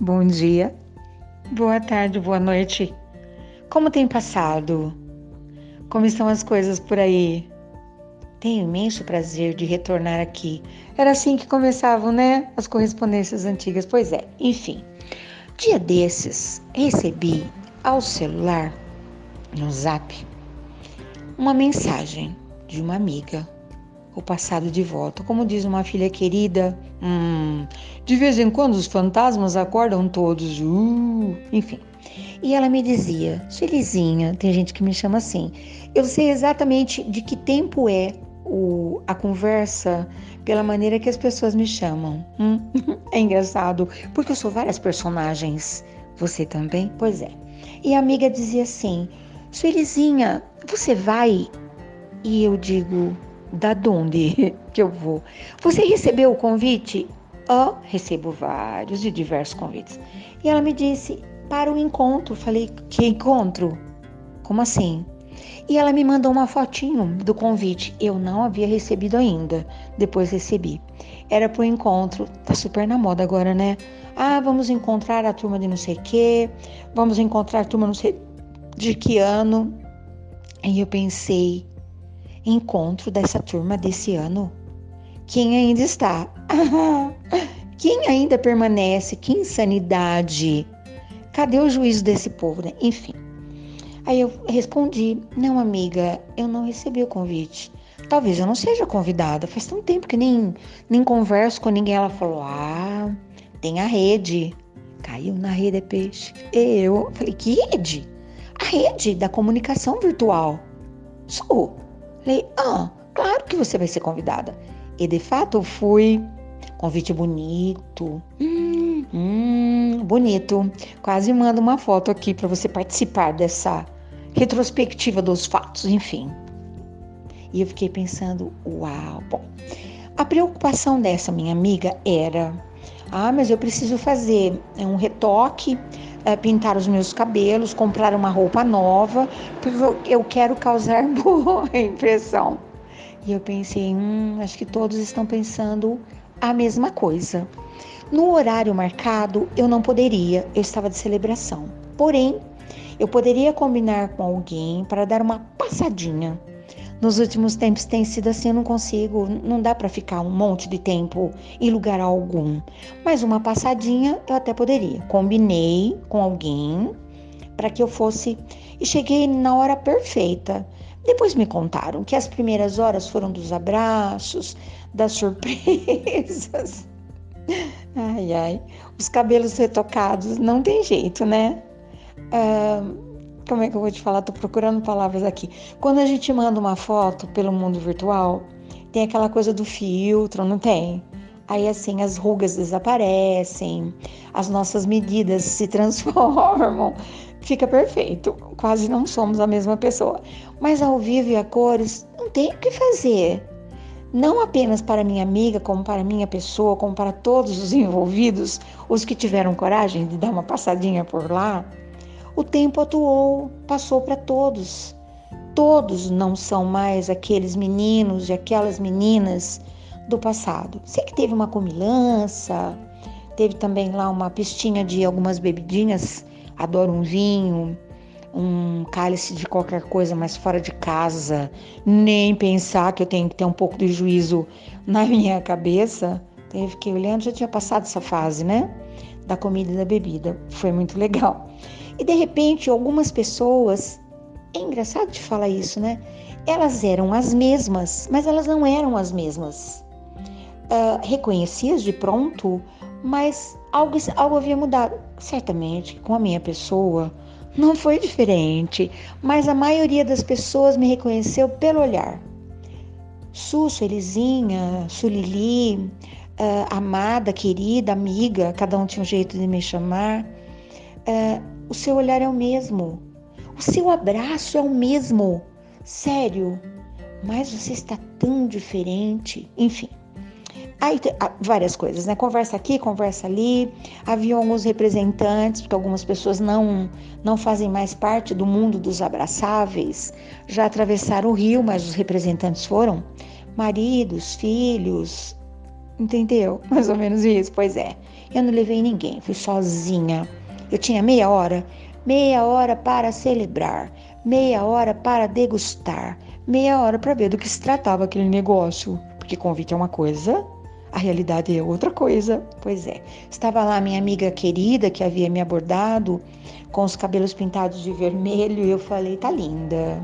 bom dia, boa tarde, boa noite. Como tem passado? Como estão as coisas por aí? Tenho imenso prazer de retornar aqui. Era assim que começavam, né? As correspondências antigas. Pois é, enfim. Dia desses, recebi ao celular, no zap, uma mensagem de uma amiga o passado de volta. Como diz uma filha querida, hum, de vez em quando os fantasmas acordam todos, uh, enfim. E ela me dizia, Felizinha, tem gente que me chama assim, eu sei exatamente de que tempo é o, a conversa pela maneira que as pessoas me chamam. Hum? é engraçado, porque eu sou várias personagens. Você também? Pois é. E a amiga dizia assim, Felizinha, você vai? E eu digo, da onde que eu vou. Você recebeu o convite? Oh, recebo vários e diversos convites. E ela me disse, para o encontro. Falei, que encontro? Como assim? E ela me mandou uma fotinho do convite. Eu não havia recebido ainda. Depois recebi. Era para o encontro. Tá super na moda agora, né? Ah, vamos encontrar a turma de não sei o quê. Vamos encontrar a turma não sei de que ano. E eu pensei, encontro dessa turma desse ano? Quem ainda está? Quem ainda permanece? Que insanidade! Cadê o juízo desse povo? Né? Enfim. Aí eu respondi: Não, amiga, eu não recebi o convite. Talvez eu não seja convidada. Faz tanto tempo que nem, nem converso com ninguém. Ela falou: Ah, tem a rede. Caiu na rede é peixe. Eu falei: Que rede? A rede da comunicação virtual. Sou. Falei, ah, claro que você vai ser convidada. E de fato eu fui. Convite bonito. Hum, hum, bonito. Quase mando uma foto aqui para você participar dessa retrospectiva dos fatos, enfim. E eu fiquei pensando, uau. Bom, a preocupação dessa minha amiga era: ah, mas eu preciso fazer um retoque é, pintar os meus cabelos, comprar uma roupa nova, porque eu quero causar boa impressão. E eu pensei, hum, acho que todos estão pensando a mesma coisa. No horário marcado, eu não poderia, eu estava de celebração. Porém, eu poderia combinar com alguém para dar uma passadinha nos últimos tempos tem sido assim, eu não consigo, não dá para ficar um monte de tempo em lugar algum. Mas uma passadinha eu até poderia. Combinei com alguém para que eu fosse e cheguei na hora perfeita. Depois me contaram que as primeiras horas foram dos abraços, das surpresas. Ai, ai, os cabelos retocados, não tem jeito, né? Como é que eu vou te falar? Tô procurando palavras aqui. Quando a gente manda uma foto pelo mundo virtual, tem aquela coisa do filtro, não tem? Aí assim as rugas desaparecem, as nossas medidas se transformam, fica perfeito. Quase não somos a mesma pessoa. Mas ao vivo e a cores, não tem o que fazer. Não apenas para minha amiga, como para minha pessoa, como para todos os envolvidos, os que tiveram coragem de dar uma passadinha por lá. O tempo atuou, passou para todos. Todos não são mais aqueles meninos e aquelas meninas do passado. Sei que teve uma comilança, teve também lá uma pistinha de algumas bebidinhas, adoro um vinho, um cálice de qualquer coisa, mas fora de casa, nem pensar que eu tenho que ter um pouco de juízo na minha cabeça. Então eu fiquei olhando, já tinha passado essa fase, né? Da comida e da bebida. Foi muito legal. E de repente, algumas pessoas, é engraçado de falar isso, né? Elas eram as mesmas, mas elas não eram as mesmas. Uh, reconhecias de pronto, mas algo, algo havia mudado. Certamente, com a minha pessoa, não foi diferente, mas a maioria das pessoas me reconheceu pelo olhar. Sussu, Elizinha, Sulili, uh, amada, querida, amiga, cada um tinha um jeito de me chamar. Uh, o seu olhar é o mesmo. O seu abraço é o mesmo. Sério. Mas você está tão diferente. Enfim. Aí ah, várias coisas, né? Conversa aqui, conversa ali. Havia alguns representantes, porque algumas pessoas não não fazem mais parte do mundo dos abraçáveis. Já atravessaram o rio, mas os representantes foram maridos, filhos, Entendeu? Mais ou menos isso. Pois é. Eu não levei ninguém, fui sozinha. Eu tinha meia hora, meia hora para celebrar, meia hora para degustar, meia hora para ver do que se tratava aquele negócio. Porque convite é uma coisa, a realidade é outra coisa. Pois é. Estava lá minha amiga querida que havia me abordado com os cabelos pintados de vermelho e eu falei: "Tá linda".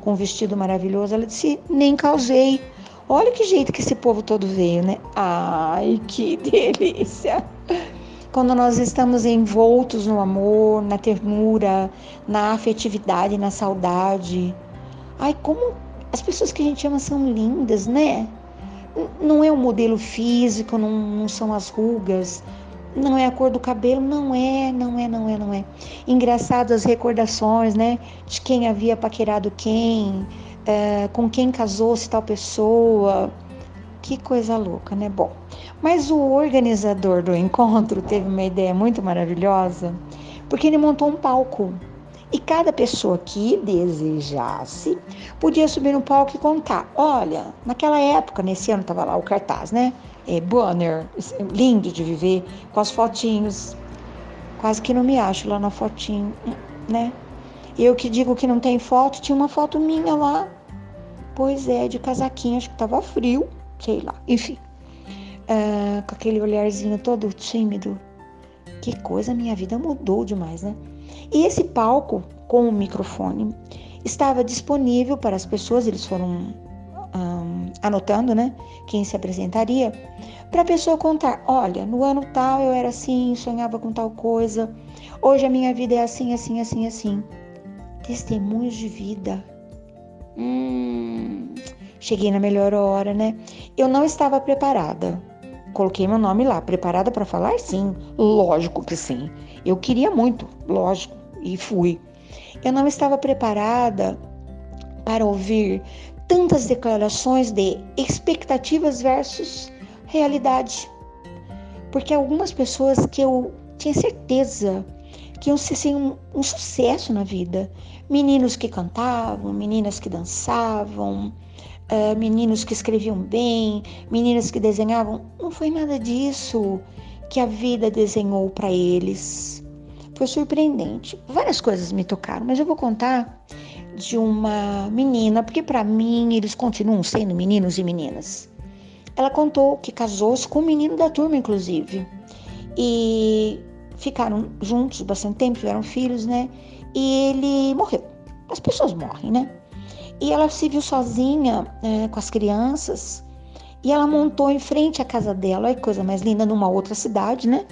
Com um vestido maravilhoso, ela disse: "Nem causei". Olha que jeito que esse povo todo veio, né? Ai, que delícia! Quando nós estamos envoltos no amor, na ternura, na afetividade, na saudade. Ai, como as pessoas que a gente ama são lindas, né? Não é o modelo físico, não, não são as rugas, não é a cor do cabelo, não é, não é, não é, não é. Engraçado as recordações, né? De quem havia paquerado quem, é, com quem casou-se tal pessoa. Que coisa louca, né? Bom, mas o organizador do encontro teve uma ideia muito maravilhosa, porque ele montou um palco. E cada pessoa que desejasse podia subir no palco e contar. Olha, naquela época, nesse ano estava lá o cartaz, né? É, banner, lindo de viver, com as fotinhos. Quase que não me acho lá na fotinho, né? Eu que digo que não tem foto, tinha uma foto minha lá. Pois é, de casaquinho, acho que tava frio, sei lá. Enfim, uh, com aquele olharzinho todo tímido. Que coisa, minha vida mudou demais, né? E esse palco com o microfone estava disponível para as pessoas, eles foram um, anotando, né? Quem se apresentaria, para a pessoa contar: olha, no ano tal eu era assim, sonhava com tal coisa, hoje a minha vida é assim, assim, assim, assim. Testemunhos de vida. Hum, cheguei na melhor hora, né? Eu não estava preparada. Coloquei meu nome lá. Preparada para falar? Sim, lógico que sim. Eu queria muito, lógico, e fui. Eu não estava preparada para ouvir tantas declarações de expectativas versus realidade. Porque algumas pessoas que eu tinha certeza que iam ser assim, um, um sucesso na vida. Meninos que cantavam, meninas que dançavam, uh, meninos que escreviam bem, meninas que desenhavam. Não foi nada disso que a vida desenhou para eles. Foi surpreendente. Várias coisas me tocaram, mas eu vou contar de uma menina, porque para mim eles continuam sendo meninos e meninas. Ela contou que casou-se com um menino da turma, inclusive. E ficaram juntos bastante tempo, tiveram filhos, né? E ele morreu. As pessoas morrem, né? E ela se viu sozinha é, com as crianças e ela montou em frente à casa dela, olha coisa mais linda, numa outra cidade, né?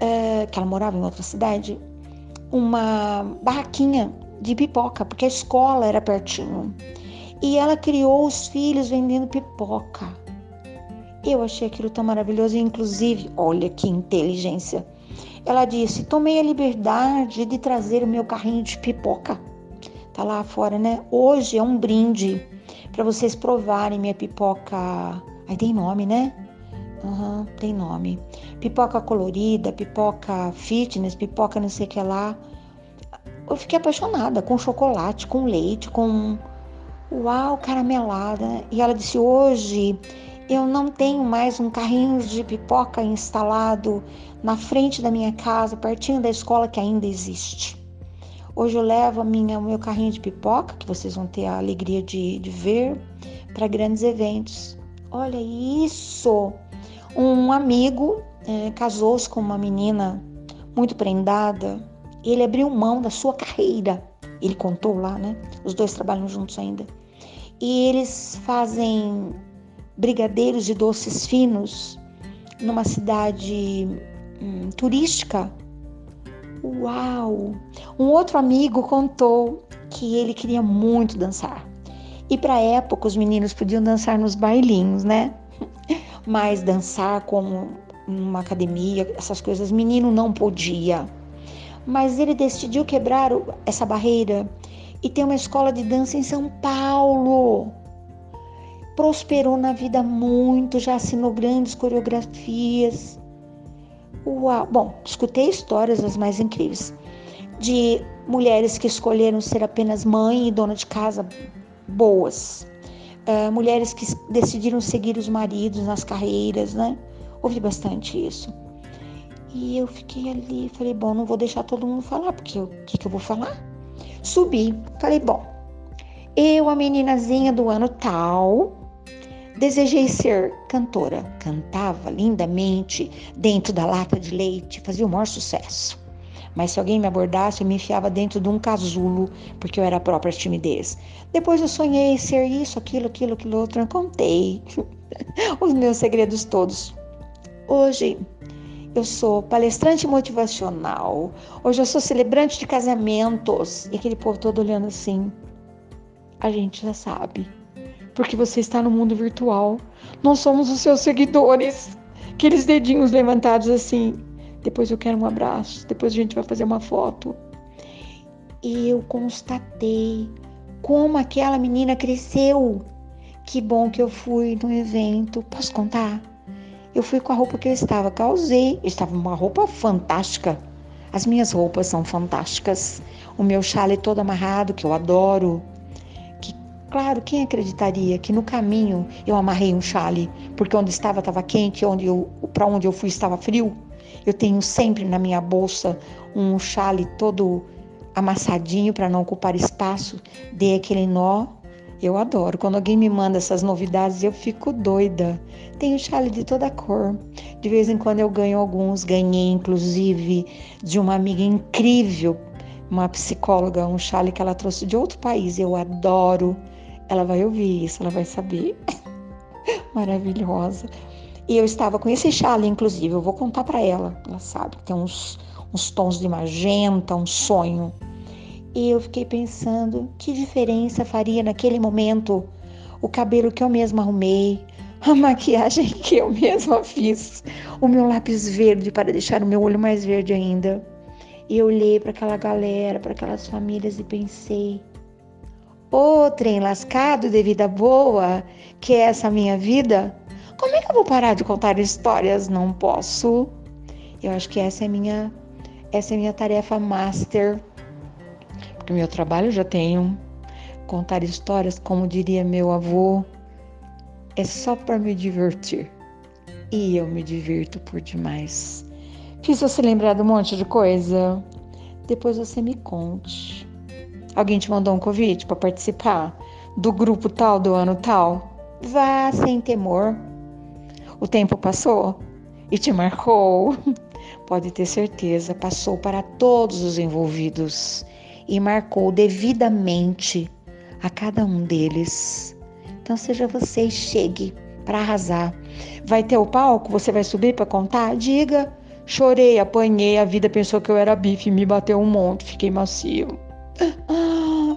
É, que ela morava em outra cidade, uma barraquinha de pipoca, porque a escola era pertinho. E ela criou os filhos vendendo pipoca. Eu achei aquilo tão maravilhoso, e inclusive, olha que inteligência. Ela disse: Tomei a liberdade de trazer o meu carrinho de pipoca tá lá fora, né? Hoje é um brinde para vocês provarem minha pipoca. Aí tem nome, né? Uhum, tem nome. Pipoca colorida, pipoca fitness, pipoca não sei o que lá. Eu fiquei apaixonada com chocolate, com leite, com. Uau, caramelada. E ela disse: hoje eu não tenho mais um carrinho de pipoca instalado na frente da minha casa, pertinho da escola que ainda existe. Hoje eu levo a minha, o meu carrinho de pipoca, que vocês vão ter a alegria de, de ver, para grandes eventos. Olha isso! Um amigo é, casou-se com uma menina muito prendada. Ele abriu mão da sua carreira. Ele contou lá, né? Os dois trabalham juntos ainda. E eles fazem brigadeiros e doces finos numa cidade hum, turística Uau! Um outro amigo contou que ele queria muito dançar. E para época os meninos podiam dançar nos bailinhos, né? Mas dançar como uma academia, essas coisas, menino não podia. Mas ele decidiu quebrar essa barreira e ter uma escola de dança em São Paulo. Prosperou na vida muito, já assinou grandes coreografias. Uau! Bom, escutei histórias as mais incríveis de mulheres que escolheram ser apenas mãe e dona de casa boas, uh, mulheres que decidiram seguir os maridos nas carreiras, né? Ouvi bastante isso. E eu fiquei ali, falei, bom, não vou deixar todo mundo falar, porque o que, que eu vou falar? Subi, falei, bom, eu, a meninazinha do ano tal, desejei ser cantora. Cantava lindamente dentro da lata de leite, fazia o maior sucesso. Mas se alguém me abordasse, eu me enfiava dentro de um casulo, porque eu era a própria timidez. Depois eu sonhei ser isso, aquilo, aquilo, aquilo outro. Eu contei os meus segredos todos. Hoje eu sou palestrante motivacional. Hoje eu sou celebrante de casamentos. E aquele povo todo olhando assim. A gente já sabe. Porque você está no mundo virtual. Nós somos os seus seguidores. Aqueles dedinhos levantados assim. Depois eu quero um abraço. Depois a gente vai fazer uma foto. E eu constatei como aquela menina cresceu. Que bom que eu fui no evento. Posso contar? Eu fui com a roupa que eu estava, causei. Estava uma roupa fantástica. As minhas roupas são fantásticas. O meu chale todo amarrado, que eu adoro. Claro, quem acreditaria que no caminho eu amarrei um chale, porque onde estava estava quente, onde eu, para onde eu fui estava frio. Eu tenho sempre na minha bolsa um chale todo amassadinho para não ocupar espaço. Dei aquele nó eu adoro. Quando alguém me manda essas novidades, eu fico doida. Tenho chale de toda cor. De vez em quando eu ganho alguns. Ganhei, inclusive, de uma amiga incrível, uma psicóloga, um chale que ela trouxe de outro país. Eu adoro. Ela vai ouvir isso, ela vai saber. Maravilhosa. E eu estava com esse chale, inclusive. Eu vou contar para ela. Ela sabe. Tem uns, uns tons de magenta, um sonho. E eu fiquei pensando que diferença faria naquele momento o cabelo que eu mesma arrumei, a maquiagem que eu mesma fiz, o meu lápis verde para deixar o meu olho mais verde ainda. E eu olhei para aquela galera, para aquelas famílias e pensei: ô trem lascado de vida boa, que é essa minha vida, como é que eu vou parar de contar histórias? Não posso. Eu acho que essa é minha essa é minha tarefa master no meu trabalho já tenho. Contar histórias, como diria meu avô, é só para me divertir. E eu me divirto por demais. Fiz você lembrar de um monte de coisa? Depois você me conte. Alguém te mandou um convite para participar do grupo tal do ano tal? Vá sem temor. O tempo passou e te marcou. Pode ter certeza, passou para todos os envolvidos e marcou devidamente a cada um deles. Então seja você e chegue para arrasar. Vai ter o palco? Você vai subir para contar? Diga. Chorei, apanhei, a vida pensou que eu era bife, me bateu um monte, fiquei macio.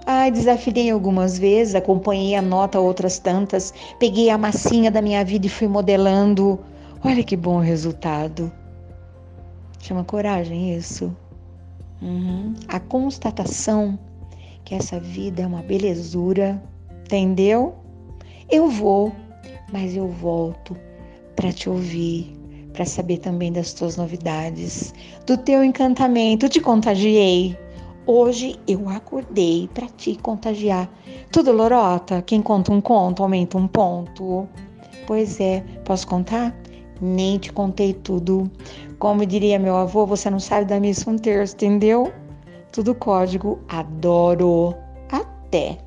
Ai, desafinei algumas vezes, acompanhei a nota outras tantas, peguei a massinha da minha vida e fui modelando. Olha que bom resultado. Chama coragem isso. Uhum. A constatação que essa vida é uma belezura, entendeu? Eu vou, mas eu volto para te ouvir, para saber também das tuas novidades, do teu encantamento. Te contagiei. Hoje eu acordei para te contagiar. Tudo lorota? Quem conta um conto aumenta um ponto. Pois é, posso contar? Nem te contei tudo. Como diria meu avô, você não sabe da missa um terço, entendeu? Tudo código. Adoro. Até.